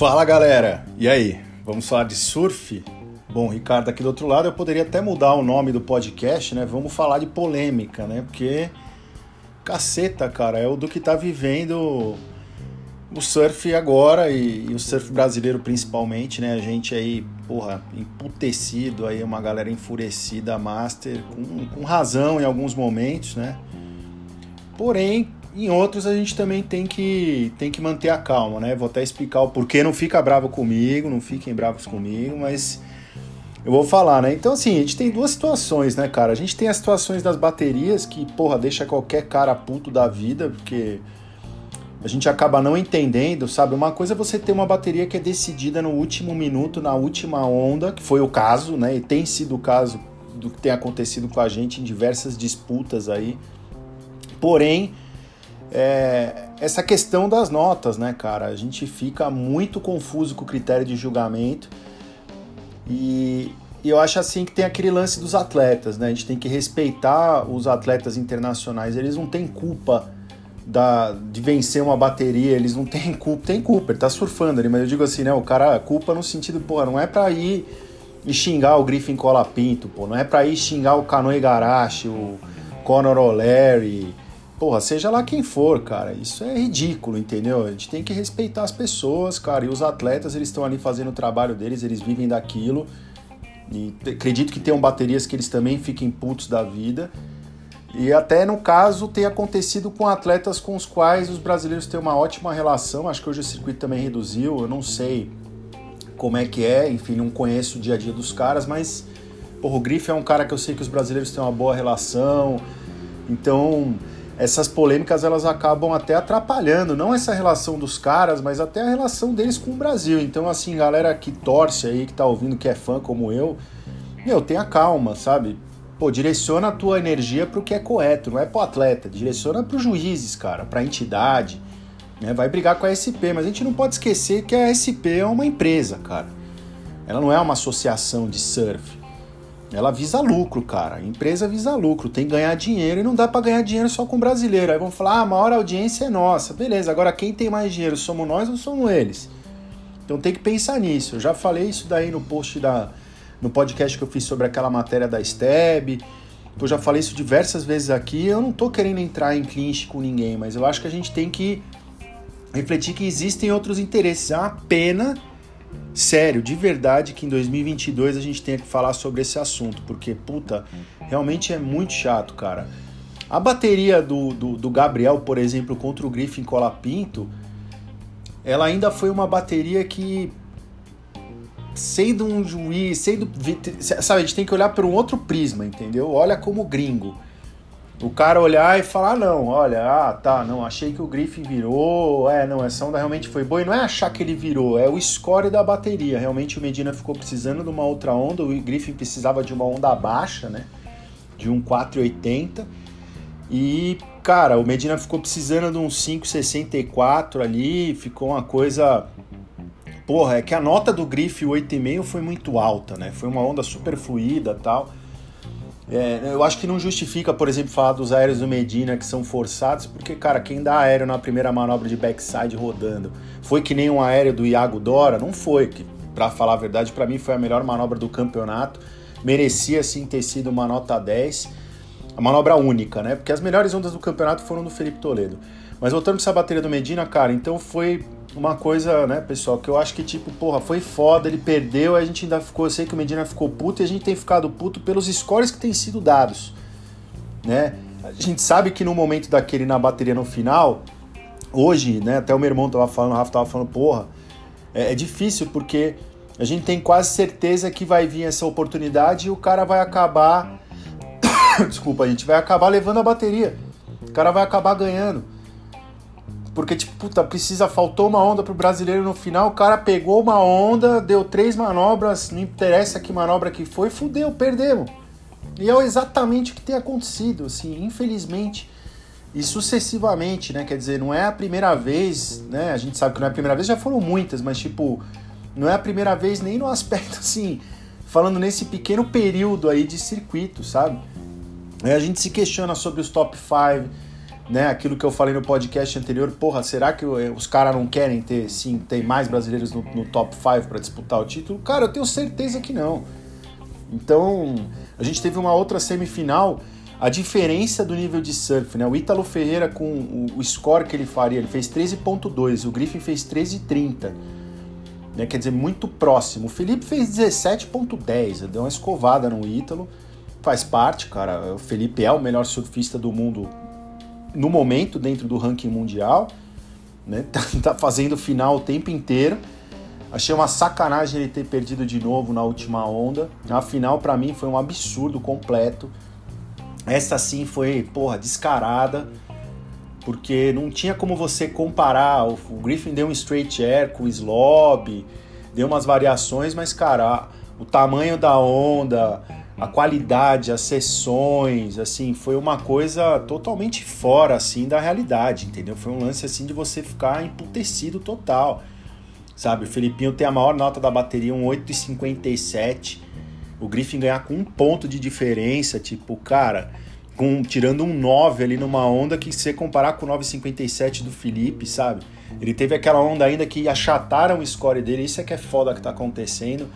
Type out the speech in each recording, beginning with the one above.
Fala galera, e aí? Vamos falar de surf? Bom, Ricardo aqui do outro lado, eu poderia até mudar o nome do podcast, né? Vamos falar de polêmica, né? Porque caceta, cara, é o do que tá vivendo o surf agora e, e, o surf brasileiro principalmente, né? A gente aí, porra, emputecido aí, uma galera enfurecida, master, com, com razão em alguns momentos, né? Porém, em outros a gente também tem que, tem que manter a calma, né? Vou até explicar o porquê. Não fica bravo comigo, não fiquem bravos comigo, mas eu vou falar, né? Então, assim, a gente tem duas situações, né, cara? A gente tem as situações das baterias que, porra, deixa qualquer cara puto da vida, porque a gente acaba não entendendo, sabe? Uma coisa é você ter uma bateria que é decidida no último minuto, na última onda, que foi o caso, né? E tem sido o caso do que tem acontecido com a gente em diversas disputas aí. Porém, é, essa questão das notas, né, cara? A gente fica muito confuso com o critério de julgamento e, e, eu acho assim que tem aquele lance dos atletas, né? A gente tem que respeitar os atletas internacionais, eles não têm culpa da, de vencer uma bateria, eles não têm culpa, tem culpa, ele tá surfando ali, mas eu digo assim, né? O cara, culpa no sentido, pô, não é pra ir e xingar o Griffin Colapinto, pô, não é pra ir xingar o Cano Igarashi, o Conor O'Leary porra, seja lá quem for, cara, isso é ridículo, entendeu? A gente tem que respeitar as pessoas, cara, e os atletas, eles estão ali fazendo o trabalho deles, eles vivem daquilo. E acredito que tenham baterias que eles também fiquem putos da vida. E até no caso tem acontecido com atletas com os quais os brasileiros têm uma ótima relação. Acho que hoje o circuito também reduziu, eu não sei como é que é, enfim, não conheço o dia a dia dos caras, mas porra, o Griff é um cara que eu sei que os brasileiros têm uma boa relação. Então, essas polêmicas elas acabam até atrapalhando, não essa relação dos caras, mas até a relação deles com o Brasil. Então, assim, galera que torce aí, que tá ouvindo, que é fã como eu, meu, tenha calma, sabe? Pô, direciona a tua energia pro que é correto, não é pro atleta, direciona pros juízes, cara, pra entidade, né? Vai brigar com a SP, mas a gente não pode esquecer que a SP é uma empresa, cara. Ela não é uma associação de surf. Ela visa lucro, cara. A empresa visa lucro, tem que ganhar dinheiro e não dá para ganhar dinheiro só com brasileiro. Aí vão falar, ah, a maior audiência é nossa. Beleza, agora quem tem mais dinheiro, somos nós ou somos eles? Então tem que pensar nisso. Eu já falei isso daí no post da no podcast que eu fiz sobre aquela matéria da STEB. Eu já falei isso diversas vezes aqui. Eu não tô querendo entrar em clinch com ninguém, mas eu acho que a gente tem que refletir que existem outros interesses. É uma pena sério, de verdade, que em 2022 a gente tenha que falar sobre esse assunto, porque, puta, realmente é muito chato, cara. A bateria do, do, do Gabriel, por exemplo, contra o Griffin Colapinto, ela ainda foi uma bateria que, sendo um juiz, sendo. Sabe, a gente tem que olhar por um outro prisma, entendeu? Olha como gringo o cara olhar e falar, ah, não, olha, ah, tá, não, achei que o Griffin virou, é, não, essa onda realmente foi boa, e não é achar que ele virou, é o score da bateria, realmente o Medina ficou precisando de uma outra onda, o Griffin precisava de uma onda baixa, né, de um 480, e, cara, o Medina ficou precisando de um 564 ali, ficou uma coisa... Porra, é que a nota do Griffin 8,5 foi muito alta, né? Foi uma onda super fluida tal. É, eu acho que não justifica, por exemplo, falar dos aéreos do Medina que são forçados, porque, cara, quem dá aéreo na primeira manobra de backside rodando foi que nem um aéreo do Iago Dora? Não foi, que, pra falar a verdade, para mim foi a melhor manobra do campeonato. Merecia sim ter sido uma nota 10, a manobra única, né? Porque as melhores ondas do campeonato foram do Felipe Toledo. Mas voltando pra essa bateria do Medina, cara, então foi uma coisa, né, pessoal, que eu acho que, tipo, porra, foi foda, ele perdeu, a gente ainda ficou, eu sei que o Medina ficou puto e a gente tem ficado puto pelos scores que têm sido dados, né? A gente sabe que no momento daquele na bateria no final, hoje, né, até o meu irmão tava falando, o Rafa tava falando, porra, é, é difícil porque a gente tem quase certeza que vai vir essa oportunidade e o cara vai acabar, desculpa, a gente vai acabar levando a bateria, o cara vai acabar ganhando. Porque, tipo, puta, precisa, faltou uma onda pro brasileiro no final, o cara pegou uma onda, deu três manobras, não interessa que manobra que foi, fudeu, perdemos. E é exatamente o que tem acontecido, assim, infelizmente. E sucessivamente, né? Quer dizer, não é a primeira vez, né? A gente sabe que não é a primeira vez, já foram muitas, mas, tipo, não é a primeira vez nem no aspecto, assim, falando nesse pequeno período aí de circuito, sabe? Aí a gente se questiona sobre os top 5 né, aquilo que eu falei no podcast anterior, porra, será que os caras não querem ter, sim, ter mais brasileiros no, no top 5 para disputar o título? Cara, eu tenho certeza que não. Então, a gente teve uma outra semifinal, a diferença do nível de surf, né? O Ítalo Ferreira com o, o score que ele faria, ele fez 13.2, o Griffin fez 13.30. Né? Quer dizer, muito próximo. O Felipe fez 17.10, deu uma escovada no Ítalo. Faz parte, cara. O Felipe é o melhor surfista do mundo no momento dentro do ranking mundial, né? Tá, tá fazendo final o tempo inteiro. Achei uma sacanagem ele ter perdido de novo na última onda. A final para mim foi um absurdo completo. Essa sim foi, porra, descarada, porque não tinha como você comparar. O, Griffin deu um straight air com o slob, deu umas variações, mas cara, o tamanho da onda, a qualidade, as sessões, assim, foi uma coisa totalmente fora, assim, da realidade, entendeu? Foi um lance, assim, de você ficar emputecido total, sabe? O Felipinho tem a maior nota da bateria, um 8,57, o Griffin ganhar com um ponto de diferença, tipo, cara, com, tirando um 9 ali numa onda que se comparar com o 9,57 do Felipe, sabe? Ele teve aquela onda ainda que achataram o score dele, isso é que é foda que tá acontecendo,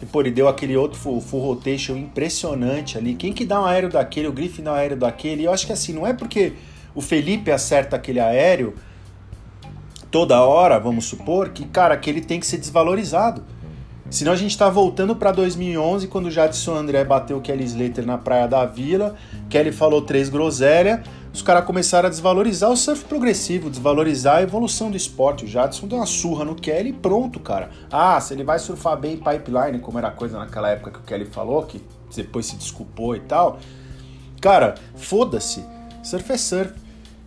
e, pô, ele deu aquele outro full, full, rotation impressionante ali. Quem que dá um aéreo daquele? O Griffin dá um aéreo daquele. E eu acho que assim, não é porque o Felipe acerta aquele aéreo toda hora, vamos supor, que, cara, que ele tem que ser desvalorizado. Senão a gente tá voltando para 2011, quando o Jadson André bateu o Kelly Slater na Praia da Vila. Kelly falou três groselha os caras começaram a desvalorizar o surf progressivo, desvalorizar a evolução do esporte. O Jadson deu uma surra no Kelly e pronto, cara. Ah, se ele vai surfar bem pipeline, como era a coisa naquela época que o Kelly falou, que depois se desculpou e tal. Cara, foda-se. Surf é surf.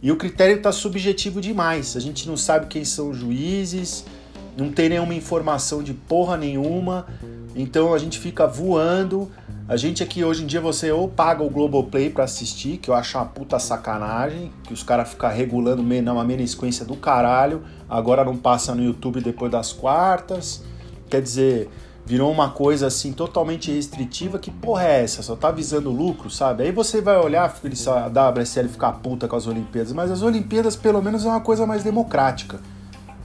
E o critério tá subjetivo demais. A gente não sabe quem são os juízes, não tem nenhuma informação de porra nenhuma. Então a gente fica voando a gente aqui hoje em dia você ou paga o Globoplay para assistir, que eu acho uma puta sacanagem, que os caras ficam regulando uma menisquência do caralho, agora não passa no YouTube depois das quartas. Quer dizer, virou uma coisa assim totalmente restritiva, que porra é essa? Só tá visando lucro, sabe? Aí você vai olhar a WSL ficar puta com as Olimpíadas, mas as Olimpíadas pelo menos é uma coisa mais democrática,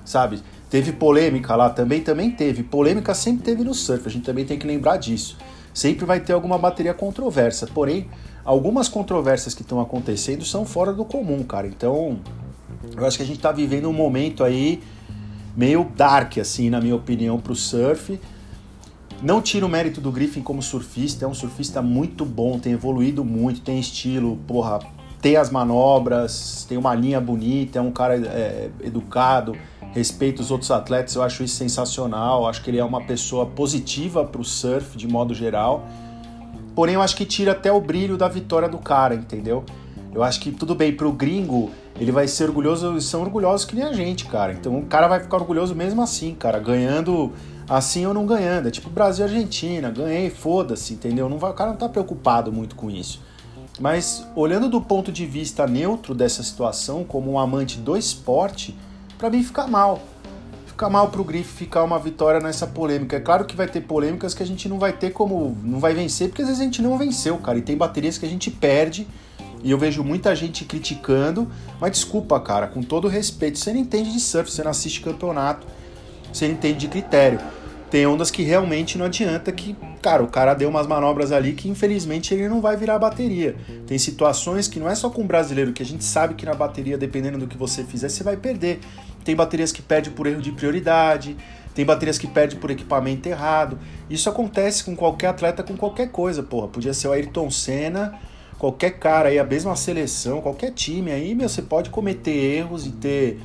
sabe? Teve polêmica lá também, também teve. Polêmica sempre teve no surf, a gente também tem que lembrar disso sempre vai ter alguma bateria controversa. Porém, algumas controvérsias que estão acontecendo são fora do comum, cara. Então, eu acho que a gente está vivendo um momento aí meio dark, assim, na minha opinião, para o surf. Não tira o mérito do Griffin como surfista, é um surfista muito bom, tem evoluído muito, tem estilo, porra, tem as manobras, tem uma linha bonita, é um cara é, educado, respeita os outros atletas, eu acho isso sensacional, acho que ele é uma pessoa positiva para o surf de modo geral. Porém, eu acho que tira até o brilho da vitória do cara, entendeu? Eu acho que tudo bem, pro gringo, ele vai ser orgulhoso, eles são orgulhosos que nem a gente, cara. Então o cara vai ficar orgulhoso mesmo assim, cara, ganhando assim ou não ganhando. É tipo Brasil e Argentina, ganhei, foda-se, entendeu? Não vai, o cara não tá preocupado muito com isso. Mas olhando do ponto de vista neutro dessa situação, como um amante do esporte, para mim fica mal. Fica mal pro Grife ficar uma vitória nessa polêmica. É claro que vai ter polêmicas que a gente não vai ter como. não vai vencer, porque às vezes a gente não venceu, cara. E tem baterias que a gente perde. E eu vejo muita gente criticando. Mas desculpa, cara, com todo respeito, você não entende de surf, você não assiste campeonato, você não entende de critério. Tem ondas que realmente não adianta que, cara, o cara deu umas manobras ali que infelizmente ele não vai virar bateria. Tem situações que não é só com o brasileiro, que a gente sabe que na bateria, dependendo do que você fizer, você vai perder. Tem baterias que perde por erro de prioridade, tem baterias que perde por equipamento errado. Isso acontece com qualquer atleta, com qualquer coisa, porra. Podia ser o Ayrton Senna, qualquer cara aí, a mesma seleção, qualquer time aí, meu, você pode cometer erros e ter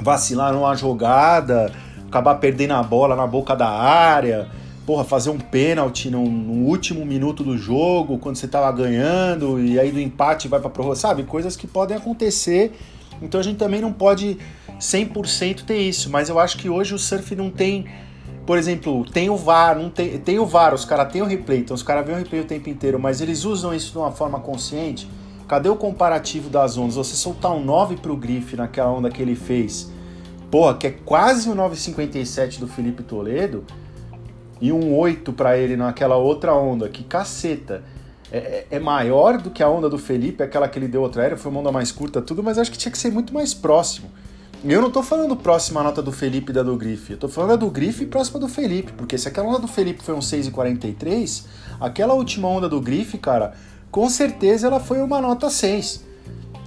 vacilar numa jogada, acabar perdendo a bola na boca da área, porra, fazer um pênalti no, no, último minuto do jogo, quando você tava ganhando, e aí do empate vai pra prorrogação, sabe? Coisas que podem acontecer. Então a gente também não pode 100% ter isso, mas eu acho que hoje o surf não tem, por exemplo, tem o VAR, não tem, tem o VAR, os caras têm o replay, então os caras veem o replay o tempo inteiro, mas eles usam isso de uma forma consciente. Cadê o comparativo das ondas? Você soltar um 9 pro Griff naquela onda que ele fez que é quase o 9,57 do Felipe Toledo, e um 8 para ele naquela outra onda, que caceta. é, é, maior do que a onda do Felipe, aquela que ele deu outra aérea, foi uma onda mais curta, tudo, mas acho que tinha que ser muito mais próximo. Eu não tô falando próxima a nota do Felipe e da do Grife, eu tô falando da do Grife e próxima do Felipe, porque se aquela onda do Felipe foi um 6,43, aquela última onda do Grife, cara, com certeza ela foi uma nota 6.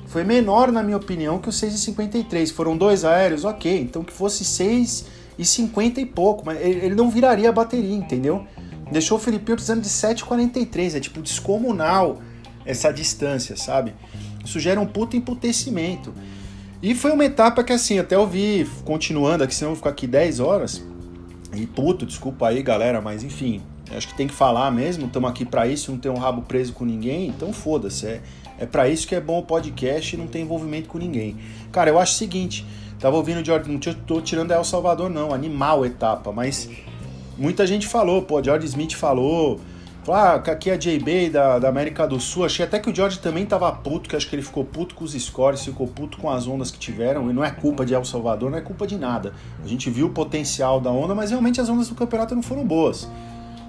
Foi menor, na minha opinião, que o 6,53. Foram dois aéreos, ok, então que fosse 6,50 e pouco, mas ele não viraria a bateria, entendeu? Deixou o Felipe precisando de 7,43, é tipo descomunal essa distância, sabe? Isso gera um puto emputecimento. E foi uma etapa que assim, até eu vi, continuando aqui, senão eu vou ficar aqui 10 horas. E puto, desculpa aí galera, mas enfim, acho que tem que falar mesmo, estamos aqui para isso, não tem um rabo preso com ninguém, então foda-se. É, é para isso que é bom o podcast e não tem envolvimento com ninguém. Cara, eu acho o seguinte, tava ouvindo o George, não tô tirando El Salvador não, animal etapa, mas muita gente falou, pô, George Smith falou, ah, aqui é a JB da, da América do Sul. Achei até que o George também tava puto, que acho que ele ficou puto com os scores, ficou puto com as ondas que tiveram. E não é culpa de El Salvador, não é culpa de nada. A gente viu o potencial da onda, mas realmente as ondas do campeonato não foram boas.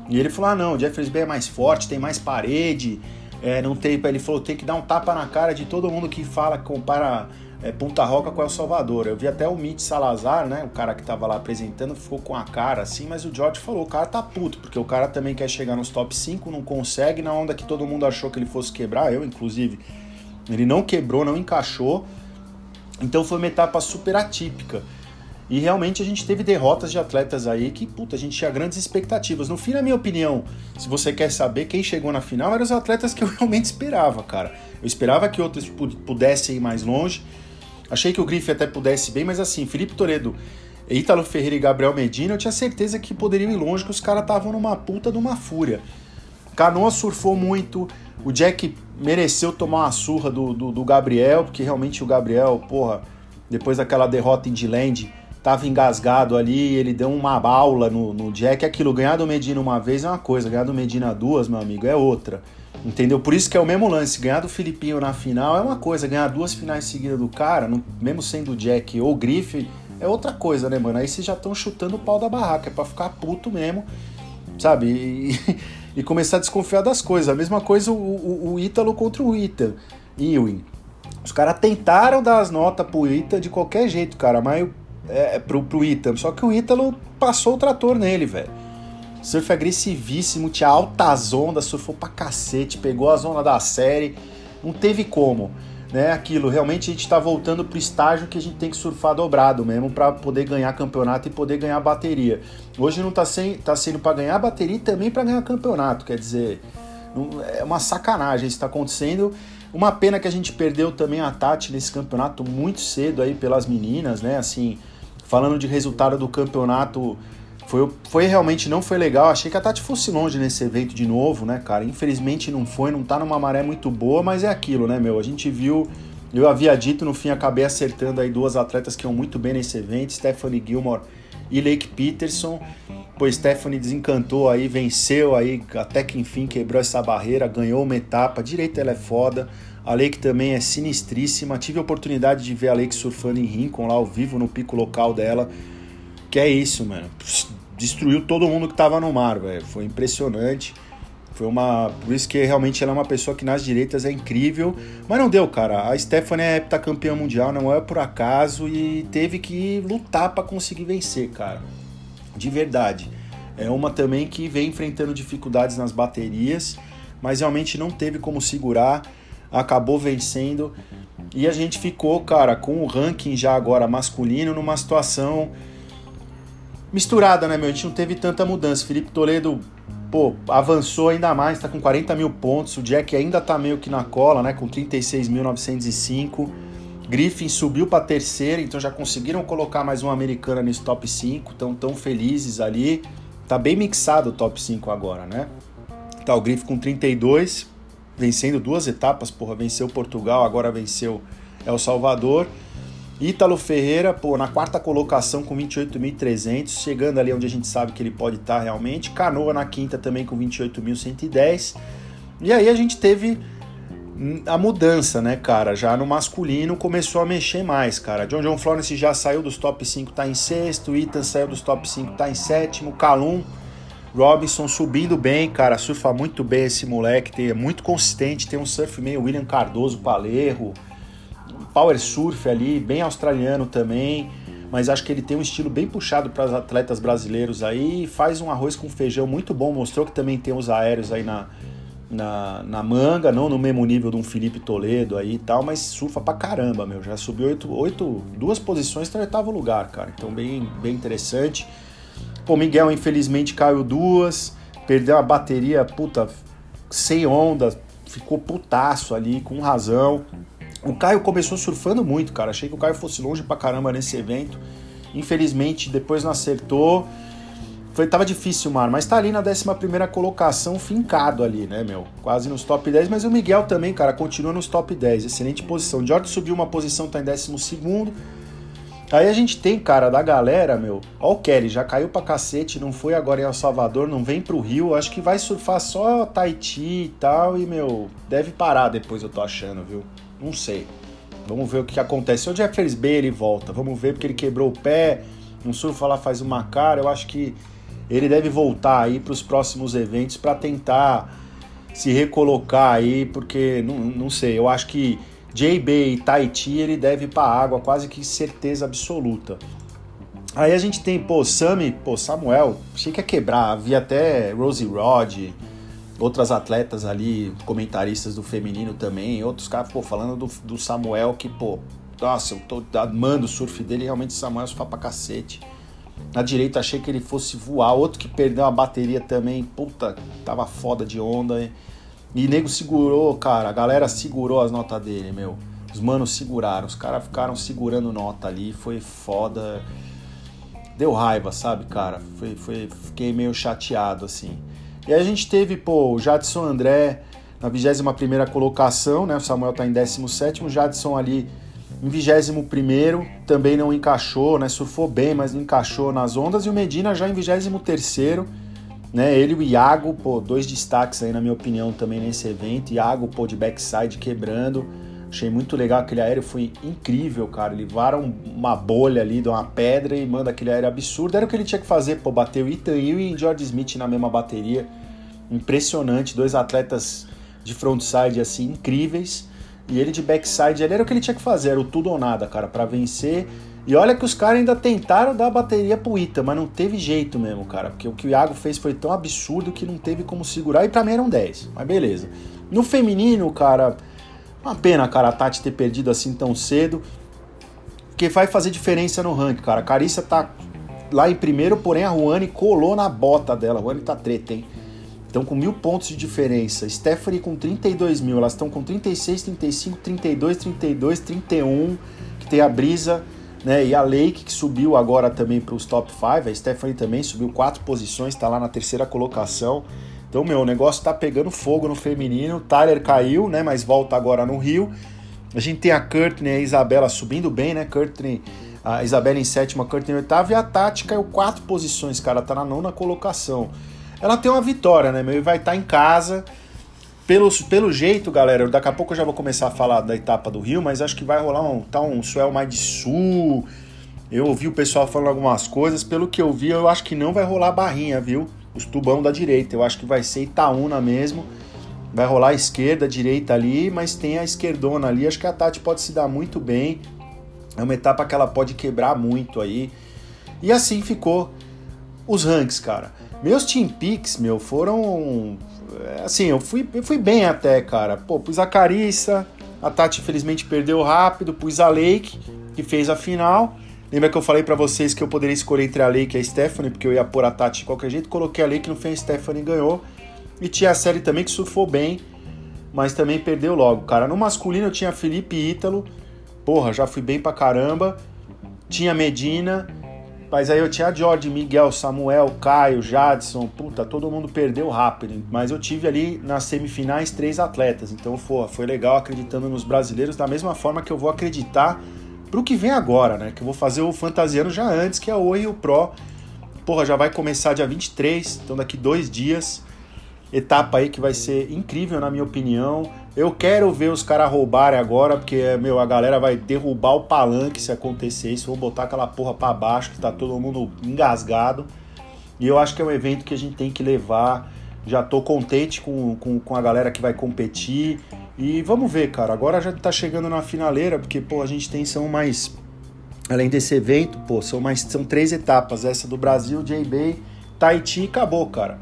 E ele falou: ah, não, o Bay é mais forte, tem mais parede. É, não tem, ele falou: tem que dar um tapa na cara de todo mundo que fala, compara é, Punta Roca com El Salvador. Eu vi até o Mitch Salazar, né, o cara que tava lá apresentando, ficou com a cara assim, mas o George falou, o cara tá puto, porque o cara também quer chegar nos top 5, não consegue, na onda que todo mundo achou que ele fosse quebrar, eu inclusive, ele não quebrou, não encaixou, então foi uma etapa super atípica. E realmente a gente teve derrotas de atletas aí que, puta, a gente tinha grandes expectativas. No fim, na minha opinião, se você quer saber quem chegou na final, eram os atletas que eu realmente esperava, cara. Eu esperava que outros pudessem ir mais longe. Achei que o Grife até pudesse bem, mas assim, Felipe Toledo, Ítalo Ferreira e Gabriel Medina, eu tinha certeza que poderiam ir longe, que os caras estavam numa puta de uma fúria. Canoa surfou muito, o Jack mereceu tomar uma surra do, do, do Gabriel, porque realmente o Gabriel, porra, depois daquela derrota em Diland, tava engasgado ali, ele deu uma aula no, no Jack. Aquilo, ganhar do Medina uma vez é uma coisa, ganhar do Medina duas, meu amigo, é outra. Entendeu? Por isso que é o mesmo lance. Ganhar do Filipinho na final é uma coisa, ganhar duas finais seguidas do cara, no, mesmo sendo Jack ou Grife, é outra coisa, né, mano? Aí vocês já estão chutando o pau da barraca, é pra ficar puto mesmo, sabe? E, e começar a desconfiar das coisas. A mesma coisa o, o, o Ítalo contra o Ita, Ewing. Os caras tentaram dar as notas pro Ita de qualquer jeito, cara, mas é, pro, pro Ita. Só que o Ítalo passou o trator nele, velho. Surf agressivíssimo, tinha altas ondas, surfou pra cacete, pegou a zona da série, não teve como. Né, aquilo, realmente a gente está voltando pro estágio que a gente tem que surfar dobrado mesmo para poder ganhar campeonato e poder ganhar bateria. Hoje não está sem, tá sendo para ganhar bateria e também para ganhar campeonato, quer dizer, é uma sacanagem isso está acontecendo. Uma pena que a gente perdeu também a Tati nesse campeonato muito cedo aí pelas meninas, né? Assim, falando de resultado do campeonato foi, foi realmente não foi legal. Achei que a Tati fosse longe nesse evento de novo, né, cara? Infelizmente não foi, não tá numa maré muito boa, mas é aquilo, né, meu? A gente viu, eu havia dito, no fim acabei acertando aí duas atletas que iam muito bem nesse evento, Stephanie Gilmore e Lake Peterson. Pois Stephanie desencantou aí, venceu aí, até que enfim quebrou essa barreira, ganhou uma etapa, direito ela é foda. A Lake também é sinistríssima. Tive a oportunidade de ver a Lake surfando em Rincon lá ao vivo no pico local dela. Que é isso, mano destruiu todo mundo que tava no mar, velho. Foi impressionante. Foi uma. Por isso que realmente ela é uma pessoa que nas direitas é incrível. Mas não deu, cara. A Stephanie é heptacampeã mundial, não é por acaso. E teve que lutar para conseguir vencer, cara. De verdade. É uma também que vem enfrentando dificuldades nas baterias, mas realmente não teve como segurar. Acabou vencendo. E a gente ficou, cara, com o ranking já agora masculino numa situação misturada, né, meu? A gente não teve tanta mudança. Felipe Toledo, pô, avançou ainda mais, tá com 40 mil pontos. O Jack ainda tá meio que na cola, né, com 36.905. Griffin subiu para terceira, então já conseguiram colocar mais uma americana nesse top 5, estão tão felizes ali. Tá bem mixado o top 5 agora, né? Tá o Griffin com 32, vencendo duas etapas, porra, venceu Portugal, agora venceu El Salvador. Ítalo Ferreira, pô, na quarta colocação com 28.300, chegando ali onde a gente sabe que ele pode estar tá realmente. Canoa na quinta também com 28.110. E aí a gente teve a mudança, né, cara? Já no masculino começou a mexer mais, cara. John John Florence já saiu dos top 5, tá em sexto. Ethan saiu dos top 5, tá em sétimo. Calum Robinson subindo bem, cara, surfa muito bem esse moleque, tem, é muito consistente, tem um surf meio William Cardoso, Palerro, power surf ali, bem australiano também, mas acho que ele tem um estilo bem puxado para os atletas brasileiros aí, faz um arroz com feijão muito bom, mostrou que também tem os aéreos aí na, na, na manga, não no mesmo nível de um Felipe Toledo aí e tal, mas surfa pra caramba, meu, já subiu oito, oito duas posições, tá oitavo lugar, cara, então bem, bem interessante. Pô, Miguel infelizmente caiu duas, perdeu a bateria, puta, sem onda, ficou putaço ali, com razão. O Caio começou surfando muito, cara. Achei que o Caio fosse longe pra caramba nesse evento. Infelizmente, depois não acertou. Foi, tava difícil, mano, mas tá ali na 11 colocação, fincado ali, né, meu? Quase nos top 10. Mas o Miguel também, cara, continua nos top 10. Excelente posição. Jorge subiu uma posição, tá em 12. Aí a gente tem, cara, da galera, meu. Ó, o Kelly já caiu pra cacete, não foi agora em El Salvador, não vem pro Rio. Acho que vai surfar só Tahiti e tal. E, meu, deve parar depois, eu tô achando, viu? Não sei. Vamos ver o que, acontece. Se o Jeffers Bay ele volta, vamos ver porque ele quebrou o pé. Um surfa lá faz uma cara. Eu acho que ele deve voltar aí para os próximos eventos para tentar se recolocar aí, porque não, não sei. Eu acho que JB e Tahiti ele deve ir para água, quase que certeza absoluta. Aí a gente tem, pô, Sami, pô, Samuel, achei que ia quebrar, havia até Rosie Rod, outras atletas ali, comentaristas do feminino também, outros caras, pô, falando do, do Samuel que, pô, nossa, eu tô amando o surf dele, realmente Samuel surfa pra cacete. Na direita achei que ele fosse voar, outro que perdeu a bateria também, puta, tava foda de onda. E, e nego segurou, cara, a galera segurou as notas dele, meu. Os manos seguraram, os caras ficaram segurando nota ali, foi foda. Deu raiva, sabe, cara? Foi, foi, fiquei meio chateado, assim. E aí a gente teve, pô, o Jadson André na 21 colocação, né? O Samuel tá em 17, o Jadson ali em 21 também não encaixou, né? Surfou bem, mas não encaixou nas ondas. E o Medina já em 23 né? Ele e o Iago, pô, dois destaques aí, na minha opinião, também nesse evento. Iago, pô, de backside quebrando. Achei muito legal aquele aéreo, foi incrível, cara. Ele vara uma bolha ali de uma pedra e manda aquele aéreo absurdo. Era o que ele tinha que fazer, pô, bater o Ethan Hill e George Smith na mesma bateria. Impressionante, dois atletas de frontside assim incríveis. E ele de backside, ele era o que ele tinha que fazer, era o tudo ou nada, cara, para vencer. E olha que os caras ainda tentaram dar a bateria pro Ita, mas não teve jeito mesmo, cara. Porque o que o Iago fez foi tão absurdo que não teve como segurar. E pra mim eram 10, mas beleza. No feminino, cara, uma pena, cara, a Tati ter perdido assim tão cedo. Porque vai fazer diferença no ranking, cara. A Carissa tá lá em primeiro, porém a Ruane colou na bota dela. A Ruane tá treta, hein? Estão com mil pontos de diferença. Stephanie com 32 mil. Elas estão com 36, 35, 32, 32, 31. Que tem a Brisa né? E a Lake, que subiu agora também para os top 5. A Stephanie também subiu quatro posições, está lá na terceira colocação. Então, meu, o negócio tá pegando fogo no feminino. Tyler caiu, né? Mas volta agora no Rio. A gente tem a Courtney e a Isabela subindo bem, né? Courtney, a Isabela em sétima, Courtney em oitava. E a Tati caiu quatro posições, cara. Tá na nona colocação ela tem uma vitória, né, meu? E vai estar tá em casa. Pelo, pelo jeito, galera, daqui a pouco eu já vou começar a falar da etapa do Rio, mas acho que vai rolar um, tá um suel mais de sul. Eu ouvi o pessoal falando algumas coisas. Pelo que eu vi, eu acho que não vai rolar barrinha, viu? Os tubão da direita. Eu acho que vai ser Itaúna mesmo. Vai rolar a esquerda, a direita ali, mas tem a esquerdona ali. Acho que a Tati pode se dar muito bem. É uma etapa que ela pode quebrar muito aí. E assim ficou os ranks, cara. Meus Team Picks, meu, foram. É, assim, eu fui, eu fui bem até, cara. Pô, pus a Carissa, a Tati infelizmente perdeu rápido, pus a Lake, que fez a final. Lembra que eu falei para vocês que eu poderia escolher entre a Lake e a Stephanie, porque eu ia pôr a Tati de qualquer jeito. Coloquei a Lake, no fim a Stephanie ganhou. E tinha a série também que surfou bem, mas também perdeu logo, cara. No masculino eu tinha Felipe Ítalo, porra, já fui bem pra caramba. Tinha Medina, mas aí eu tinha George, Miguel, Samuel, Caio, Jadson, puta, todo mundo perdeu rápido. Mas eu tive ali nas semifinais três atletas. Então foi, foi legal acreditando nos brasileiros da mesma forma que eu vou acreditar pro que vem agora, né? Que eu vou fazer o Fantasiano já antes, que é o Oi e o Pro. Porra, já vai começar dia 23, então daqui dois dias. Etapa aí que vai ser incrível, na minha opinião. Eu quero ver os caras roubarem agora, porque, meu, a galera vai derrubar o palanque se acontecer isso. Vou botar aquela porra pra baixo, que tá todo mundo engasgado. E eu acho que é um evento que a gente tem que levar. Já tô contente com, com, com a galera que vai competir. E vamos ver, cara. Agora já tá chegando na finaleira, porque, pô, a gente tem são mais. Além desse evento, pô, são mais. São três etapas. Essa do Brasil, J-Bay, Tahiti e acabou, cara.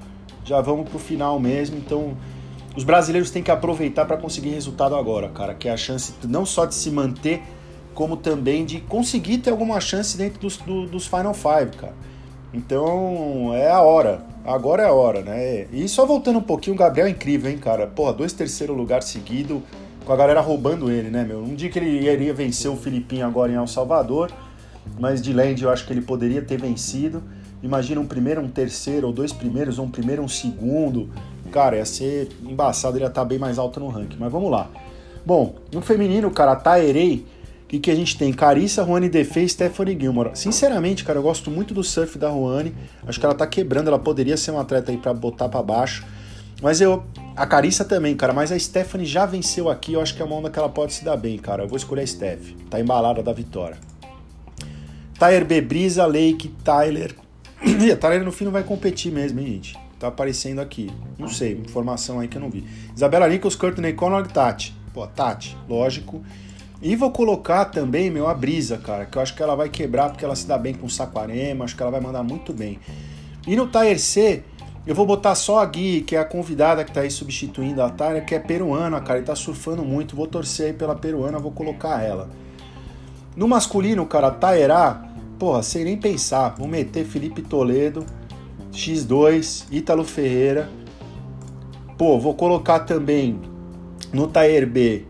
Já vamos pro final mesmo. Então, os brasileiros têm que aproveitar para conseguir resultado agora, cara. Que é a chance não só de se manter, como também de conseguir ter alguma chance dentro dos, do, dos Final Five, cara. Então é a hora. Agora é a hora, né? E só voltando um pouquinho, o Gabriel é incrível, hein, cara? Porra, dois terceiro lugar seguido, com a galera roubando ele, né, meu? Um dia que ele iria vencer o Filipinho agora em El Salvador, mas de land eu acho que ele poderia ter vencido. Imagina um primeiro, um terceiro, ou dois primeiros, ou um primeiro, um segundo. Cara, ia ser embaçado, ele ia estar bem mais alto no ranking. Mas vamos lá. Bom, no feminino, cara, a Taerei o que, que a gente tem? Carissa, Juane Defei e Stephanie Gilmore. Sinceramente, cara, eu gosto muito do surf da Juane. Acho que ela tá quebrando, ela poderia ser uma atleta aí para botar para baixo. Mas eu. A Carissa também, cara, mas a Stephanie já venceu aqui, eu acho que é uma onda que ela pode se dar bem, cara. Eu vou escolher a Steph. Tá embalada da vitória. Tyler B, Brisa, Lake, Tyler. E a Tyler no fim não vai competir mesmo, hein, gente? Tá aparecendo aqui. Não sei, informação aí que eu não vi. Isabela Nichols, Courtney Conor, Tati. Pô, Tati, lógico. E vou colocar também, meu, a Brisa, cara, que eu acho que ela vai quebrar porque ela se dá bem com o Saquarema, acho que ela vai mandar muito bem. E no Tire C, eu vou botar só a Gui, que é a convidada que tá aí substituindo a Tyler, que é peruana, cara, e tá surfando muito. Vou torcer aí pela peruana, vou colocar ela. No masculino, cara, Taerá, porra, sem nem pensar. Vou meter Felipe Toledo, X2, Ítalo Ferreira. Pô, vou colocar também no Taer B,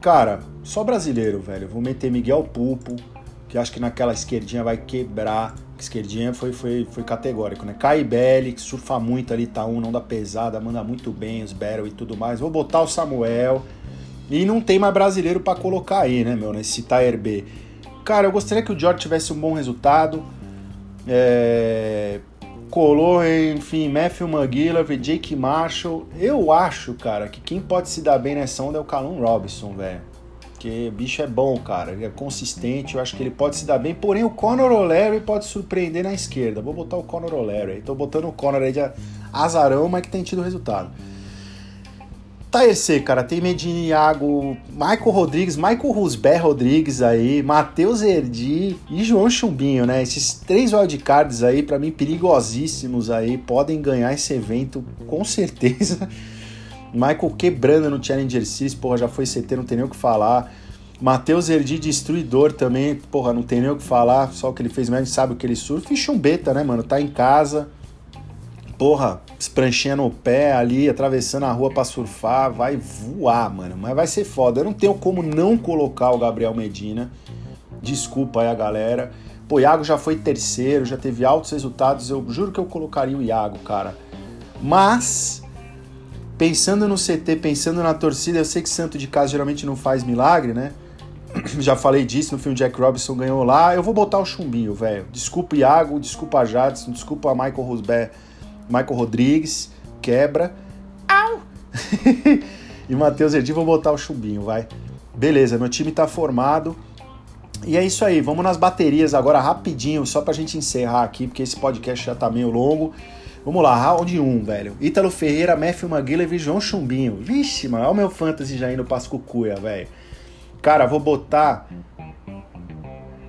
cara, só brasileiro, velho. Vou meter Miguel Pulpo, que acho que naquela esquerdinha vai quebrar. Esquerdinha foi, foi, foi categórico, né? Caibelli, que surfa muito ali, tá um, não dá pesada, manda muito bem os Battle e tudo mais. Vou botar o Samuel. E não tem mais brasileiro para colocar aí, né, meu, nesse Tier B. Cara, eu gostaria que o George tivesse um bom resultado. É... Colou, enfim, Matthew McGillivray, Jake Marshall. Eu acho, cara, que quem pode se dar bem nessa onda é o Calum Robinson, velho. Porque o bicho é bom, cara. Ele é consistente, eu acho que ele pode se dar bem. Porém, o Conor O'Leary pode surpreender na esquerda. Vou botar o Conor O'Leary. Tô botando o Conor aí de azarão, mas que tem tido resultado. Taerc, cara, tem Medina Iago, Michael Rodrigues, Michael Rusber Rodrigues aí, Matheus Erdi e João Chumbinho, né? Esses três wildcards aí, para mim, perigosíssimos aí, podem ganhar esse evento com certeza. Michael quebrando no Challenger Series, porra, já foi CT, não tem nem o que falar. Matheus Erdi, destruidor também, porra, não tem nem o que falar, só o que ele fez mesmo, sabe o que ele surfa. E Chumbeta, né, mano? Tá em casa, porra, espranchinha no pé ali, atravessando a rua para surfar, vai voar, mano. Mas vai ser foda. Eu não tenho como não colocar o Gabriel Medina. Desculpa aí a galera. Pô, Iago já foi terceiro, já teve altos resultados. Eu juro que eu colocaria o Iago, cara. Mas pensando no CT, pensando na torcida, eu sei que santo de casa geralmente não faz milagre, né? Já falei disso no filme Jack Robinson ganhou lá. Eu vou botar o chumbinho, velho. Desculpa Iago, desculpa a Jadson, desculpa a Michael Rosberg, Michael Rodrigues, quebra. Au! e Matheus Edi, vou botar o chumbinho, vai. Beleza, meu time tá formado. E é isso aí, vamos nas baterias agora rapidinho, só pra gente encerrar aqui, porque esse podcast já tá meio longo. Vamos lá, round 1, velho. Ítalo Ferreira, Matthew McGillivray e João Chumbinho. Vixe, mano, olha o meu fantasy já indo pra cucuia, velho. Cara, vou botar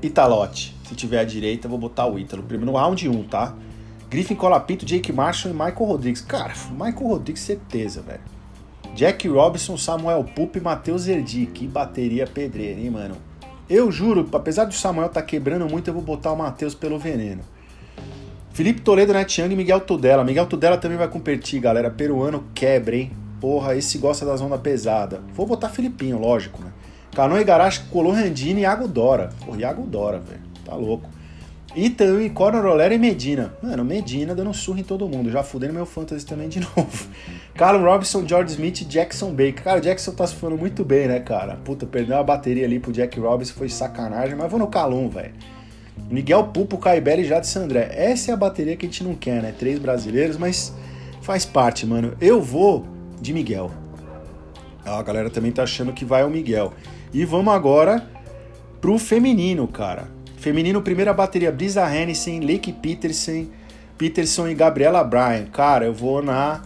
Italote. Se tiver à direita, vou botar o Ítalo. Primeiro round 1, tá? Griffin Colapinto, Jake Marshall e Michael Rodrigues. Cara, Michael Rodrigues, certeza, velho. Jack Robinson, Samuel Pup e Matheus Erdi. Que bateria pedreira, hein, mano? Eu juro, apesar do Samuel tá quebrando muito, eu vou botar o Matheus pelo veneno. Felipe Toledo, Net e Miguel Tudela. Miguel Tudela também vai competir, galera. Peruano quebra, hein? Porra, esse gosta das ondas pesadas. Vou botar Filipinho, lógico, né? Cano Igarashi colou Randini e Iago Dora. Porra, Iago Dora, velho. Tá louco. E também Conor Rolera e Medina. Mano, Medina dando surra em todo mundo. Já fudendo meu fantasy também de novo. Carlos Robinson, George Smith e Jackson Baker. Cara, o Jackson tá surfando muito bem, né, cara? Puta, perdeu a bateria ali pro Jack Robinson, foi sacanagem. Mas vou no Calum, velho. Miguel Pupo, Caibelli e Jade Sandré. Essa é a bateria que a gente não quer, né? Três brasileiros, mas faz parte, mano. Eu vou de Miguel. a galera também tá achando que vai o Miguel. E vamos agora pro feminino, cara. Feminino, primeira bateria, Brisa Hennessy, Lake Peterson, Peterson e Gabriela Bryan. Cara, eu vou na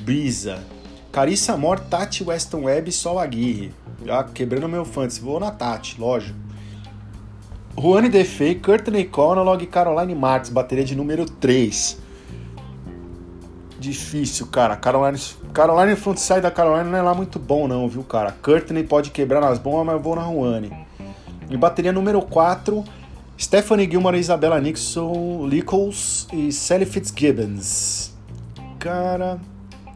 Brisa. Carissa Amor, Tati Weston Webb e Sol Aguirre. Já quebrando meu fantasy. Vou na Tati, lógico. Juane Defei, Courtney Conalog e Caroline Marks, bateria de número 3. Difícil, cara. Caroline, Caroline frontside da Caroline não é lá muito bom, não, viu, cara? Courtney pode quebrar nas bombas, mas eu vou na Juane. E bateria número 4, Stephanie Gilmore, Isabella Nixon, Lickles e Sally Fitzgibbons. Cara,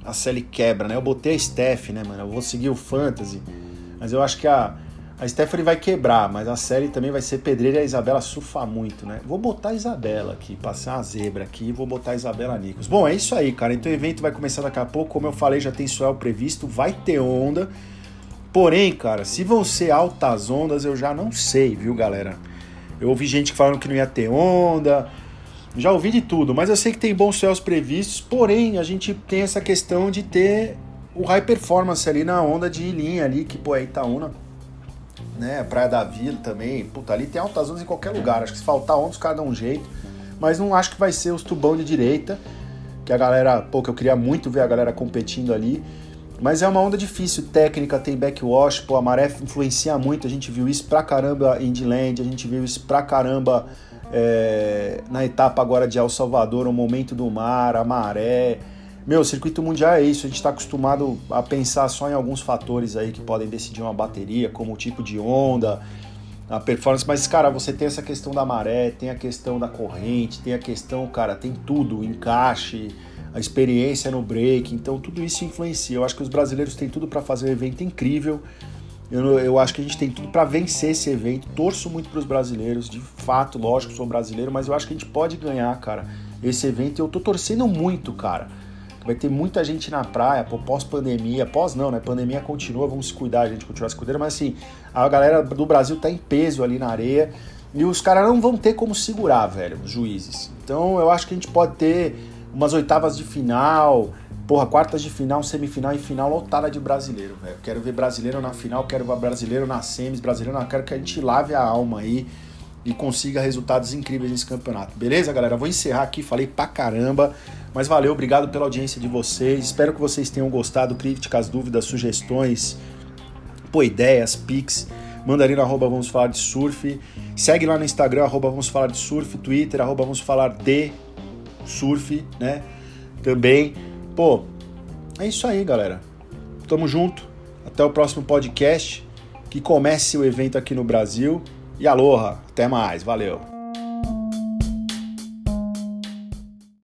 a Sally quebra, né? Eu botei a Steph, né, mano? Eu vou seguir o Fantasy. Mas eu acho que a, a Stephanie vai quebrar, mas a série também vai ser pedreira e a Isabela surfa muito, né? Vou botar a Isabela aqui, passar uma zebra aqui e vou botar a Isabela Nicos. Bom, é isso aí, cara. Então o evento vai começar daqui a pouco. Como eu falei, já tem swell previsto, vai ter onda. Porém, cara, se vão ser altas ondas, eu já não sei, viu, galera? Eu ouvi gente falando que não ia ter onda, já ouvi de tudo, mas eu sei que tem bons céus previstos, porém a gente tem essa questão de ter o high performance ali na onda de linha ali, que pô, é Itaúna né? Praia da Vila também. Puta, ali tem altas ondas em qualquer lugar. Acho que se faltar onda, os caras dão um jeito. Mas não acho que vai ser os tubão de direita, que a galera, pô, que eu queria muito ver a galera competindo ali. Mas é uma onda difícil, técnica, tem backwash, pô, a maré influencia muito, a gente viu isso pra caramba em Indyland, a gente viu isso pra caramba é, na etapa agora de El Salvador, o momento do mar, a maré, meu, circuito mundial é isso, a gente está acostumado a pensar só em alguns fatores aí que podem decidir uma bateria, como o tipo de onda, a performance, mas cara, você tem essa questão da maré, tem a questão da corrente, tem a questão, cara, tem tudo, encaixe, a experiência no break, então tudo isso influencia. Eu acho que os brasileiros têm tudo para fazer um evento incrível. Eu, eu acho que a gente tem tudo para vencer esse evento. Torço muito para os brasileiros, de fato, lógico, sou brasileiro, mas eu acho que a gente pode ganhar, cara, esse evento. E eu tô torcendo muito, cara Vai ter muita gente na praia, pós-pandemia. Pós não, né? Pandemia continua, vamos se cuidar, a gente continuar se cuidando. Mas assim, a galera do Brasil tá em peso ali na areia. E os caras não vão ter como segurar, velho, os juízes. Então eu acho que a gente pode ter umas oitavas de final, porra, quartas de final, semifinal e final lotada de brasileiro, velho. Quero ver brasileiro na final, quero ver brasileiro na semis, brasileiro na. Quero que a gente lave a alma aí e consiga resultados incríveis nesse campeonato. Beleza, galera? Vou encerrar aqui, falei pra caramba. Mas valeu, obrigado pela audiência de vocês. Espero que vocês tenham gostado. Críticas, dúvidas, sugestões, pô, ideias, pics. Manda ali no arroba Vamos Falar de Surf. Segue lá no Instagram, arroba Vamos Falar de Surf, Twitter, arroba Vamos Falar de Surf, né? Também. Pô, é isso aí, galera. Tamo junto. Até o próximo podcast. Que comece o evento aqui no Brasil. E aloha. Até mais. Valeu.